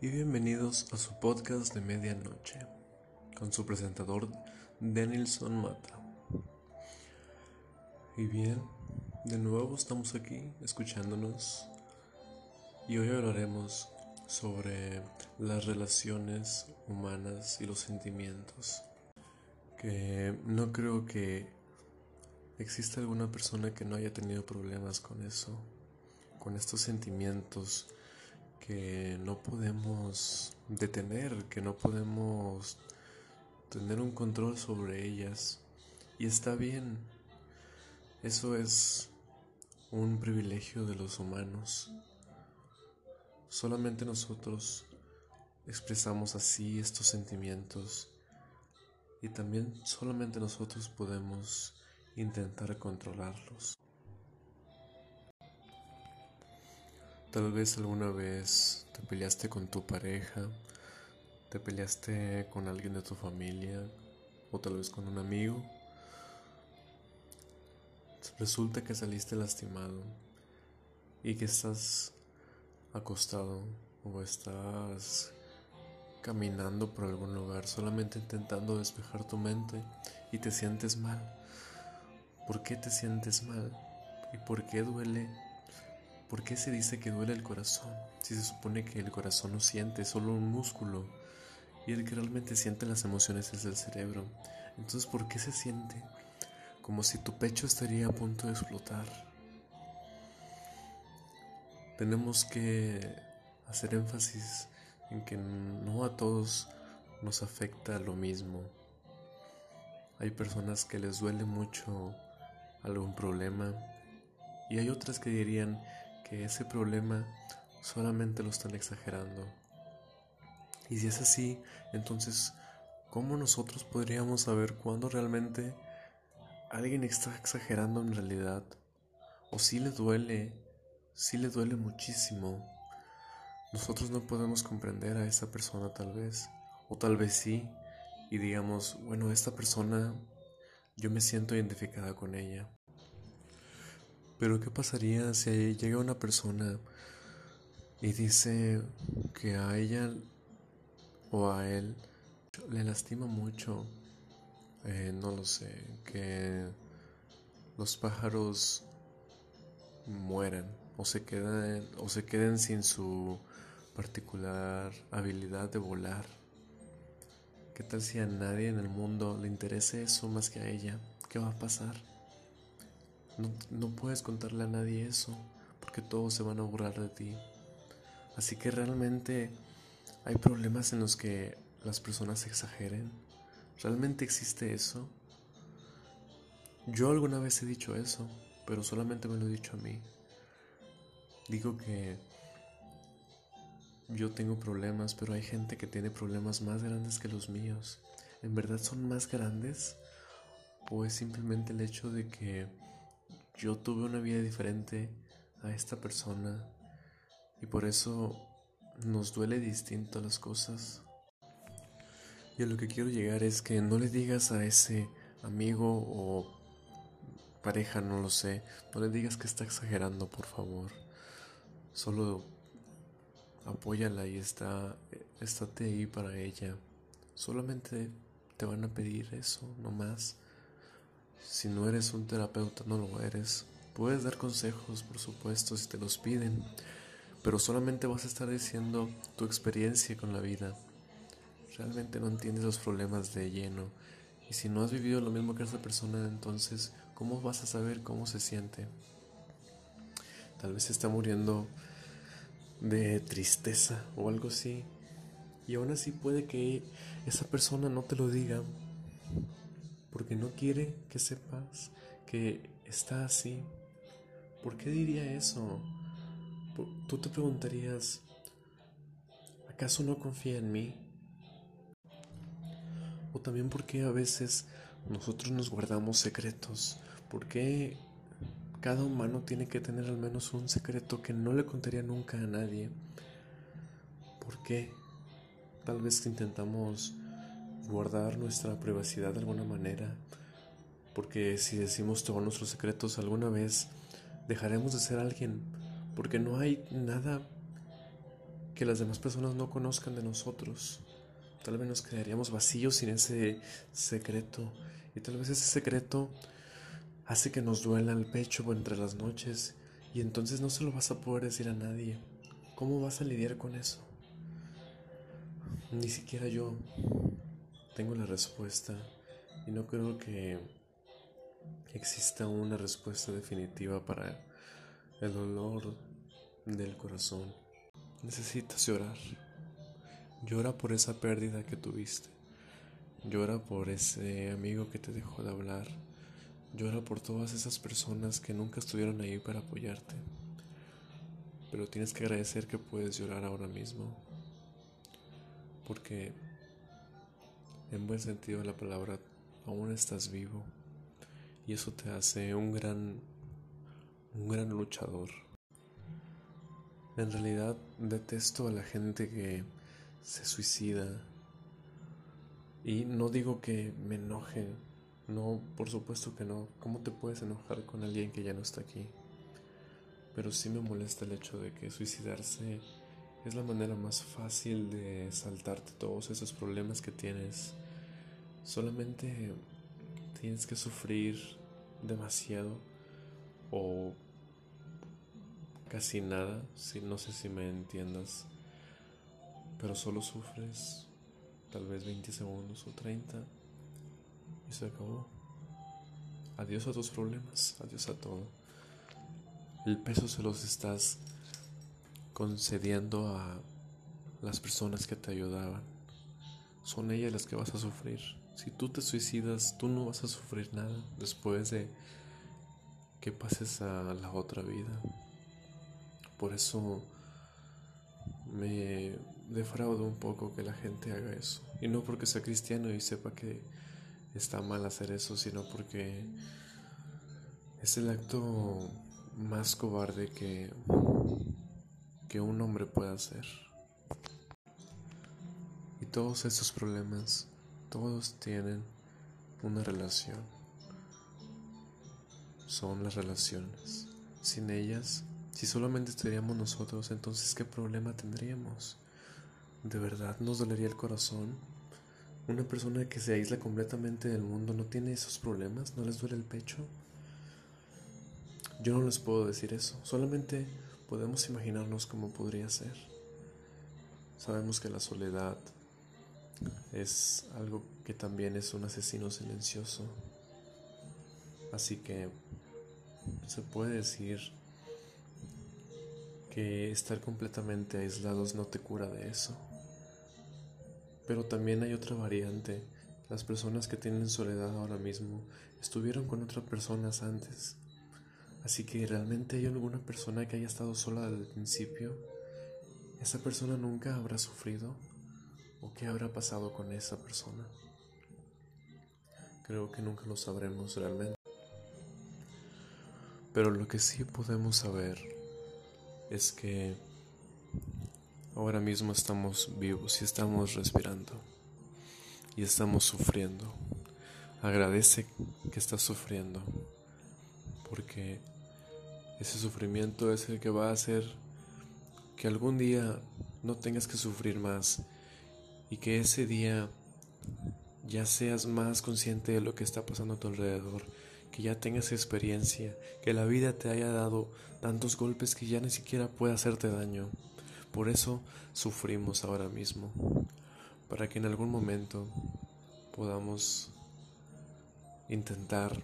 Y bienvenidos a su podcast de medianoche con su presentador Denilson Mata. Y bien, de nuevo estamos aquí escuchándonos y hoy hablaremos sobre las relaciones humanas y los sentimientos. Que no creo que exista alguna persona que no haya tenido problemas con eso con estos sentimientos que no podemos detener, que no podemos tener un control sobre ellas. Y está bien, eso es un privilegio de los humanos. Solamente nosotros expresamos así estos sentimientos y también solamente nosotros podemos intentar controlarlos. Tal vez alguna vez te peleaste con tu pareja, te peleaste con alguien de tu familia o tal vez con un amigo. Resulta que saliste lastimado y que estás acostado o estás caminando por algún lugar solamente intentando despejar tu mente y te sientes mal. ¿Por qué te sientes mal? ¿Y por qué duele ¿Por qué se dice que duele el corazón? Si se supone que el corazón no siente, solo un músculo. Y el que realmente siente las emociones es el cerebro. Entonces, ¿por qué se siente? Como si tu pecho estaría a punto de explotar. Tenemos que hacer énfasis en que no a todos nos afecta lo mismo. Hay personas que les duele mucho algún problema y hay otras que dirían ese problema solamente lo están exagerando. Y si es así, entonces, ¿cómo nosotros podríamos saber cuándo realmente alguien está exagerando en realidad? O si le duele, si le duele muchísimo. Nosotros no podemos comprender a esa persona tal vez, o tal vez sí, y digamos, bueno, esta persona, yo me siento identificada con ella. Pero ¿qué pasaría si llega una persona y dice que a ella o a él le lastima mucho, eh, no lo sé, que los pájaros mueran o se queden o se queden sin su particular habilidad de volar. ¿Qué tal si a nadie en el mundo le interese eso más que a ella? ¿Qué va a pasar? No, puedes contarle a nadie eso, porque todos se van a burlar de ti. Así que realmente hay problemas en los que las personas exageren. ¿Realmente existe eso? Yo alguna vez he dicho eso, pero solamente me lo he dicho a mí. Digo que yo tengo problemas, pero hay gente que tiene problemas más grandes que los míos. ¿En verdad son más grandes? ¿O es simplemente el hecho de que yo tuve una vida diferente a esta persona y por eso nos duele distinto las cosas. Y a lo que quiero llegar es que no le digas a ese amigo o pareja, no lo sé, no le digas que está exagerando, por favor. Solo apóyala y está, estate ahí para ella. Solamente te van a pedir eso, no más. Si no eres un terapeuta, no lo eres. Puedes dar consejos, por supuesto, si te los piden, pero solamente vas a estar diciendo tu experiencia con la vida. Realmente no entiendes los problemas de lleno. Y si no has vivido lo mismo que esa persona, entonces, ¿cómo vas a saber cómo se siente? Tal vez está muriendo de tristeza o algo así. Y aún así puede que esa persona no te lo diga porque no quiere que sepas que está así. ¿Por qué diría eso? Tú te preguntarías, ¿acaso no confía en mí? O también porque a veces nosotros nos guardamos secretos. ¿Por qué cada humano tiene que tener al menos un secreto que no le contaría nunca a nadie? ¿Por qué? Tal vez intentamos guardar nuestra privacidad de alguna manera, porque si decimos todos nuestros secretos alguna vez dejaremos de ser alguien, porque no hay nada que las demás personas no conozcan de nosotros. Tal vez nos quedaríamos vacíos sin ese secreto. Y tal vez ese secreto hace que nos duela el pecho entre las noches y entonces no se lo vas a poder decir a nadie. ¿Cómo vas a lidiar con eso? Ni siquiera yo tengo la respuesta y no creo que exista una respuesta definitiva para el dolor del corazón. Necesitas llorar. Llora por esa pérdida que tuviste. Llora por ese amigo que te dejó de hablar. Llora por todas esas personas que nunca estuvieron ahí para apoyarte. Pero tienes que agradecer que puedes llorar ahora mismo. Porque en buen sentido de la palabra aún estás vivo y eso te hace un gran un gran luchador. En realidad detesto a la gente que se suicida y no digo que me enoje, no, por supuesto que no. ¿Cómo te puedes enojar con alguien que ya no está aquí? Pero sí me molesta el hecho de que suicidarse es la manera más fácil de saltarte todos esos problemas que tienes. Solamente tienes que sufrir demasiado o casi nada, si no sé si me entiendas, pero solo sufres tal vez 20 segundos o 30 y se acabó. Adiós a tus problemas, adiós a todo. El peso se los estás concediendo a las personas que te ayudaban. Son ellas las que vas a sufrir. Si tú te suicidas, tú no vas a sufrir nada después de que pases a la otra vida. Por eso me defrauda un poco que la gente haga eso. Y no porque sea cristiano y sepa que está mal hacer eso, sino porque es el acto más cobarde que, que un hombre pueda hacer. Y todos estos problemas todos tienen una relación. Son las relaciones. Sin ellas, si solamente estaríamos nosotros, entonces ¿qué problema tendríamos? ¿De verdad nos dolería el corazón? Una persona que se aísla completamente del mundo no tiene esos problemas, no les duele el pecho. Yo no les puedo decir eso, solamente podemos imaginarnos cómo podría ser. Sabemos que la soledad, es algo que también es un asesino silencioso. Así que se puede decir que estar completamente aislados no te cura de eso. Pero también hay otra variante. Las personas que tienen soledad ahora mismo estuvieron con otras personas antes. Así que realmente hay alguna persona que haya estado sola desde el principio. Esa persona nunca habrá sufrido ¿O qué habrá pasado con esa persona? Creo que nunca lo sabremos realmente. Pero lo que sí podemos saber es que ahora mismo estamos vivos y estamos respirando y estamos sufriendo. Agradece que estás sufriendo porque ese sufrimiento es el que va a hacer que algún día no tengas que sufrir más y que ese día ya seas más consciente de lo que está pasando a tu alrededor, que ya tengas experiencia, que la vida te haya dado tantos golpes que ya ni siquiera puede hacerte daño. Por eso sufrimos ahora mismo, para que en algún momento podamos intentar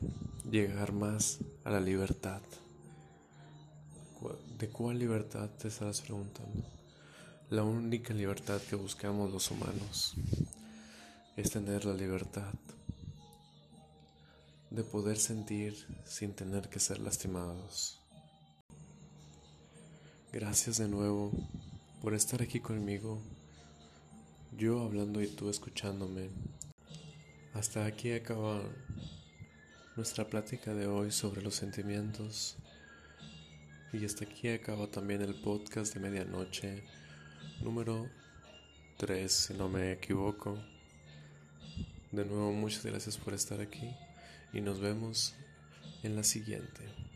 llegar más a la libertad. ¿De cuál libertad te estás preguntando? La única libertad que buscamos los humanos es tener la libertad de poder sentir sin tener que ser lastimados. Gracias de nuevo por estar aquí conmigo, yo hablando y tú escuchándome. Hasta aquí acaba nuestra plática de hoy sobre los sentimientos y hasta aquí acaba también el podcast de medianoche número 3, si no me equivoco. De nuevo, muchas gracias por estar aquí y nos vemos en la siguiente.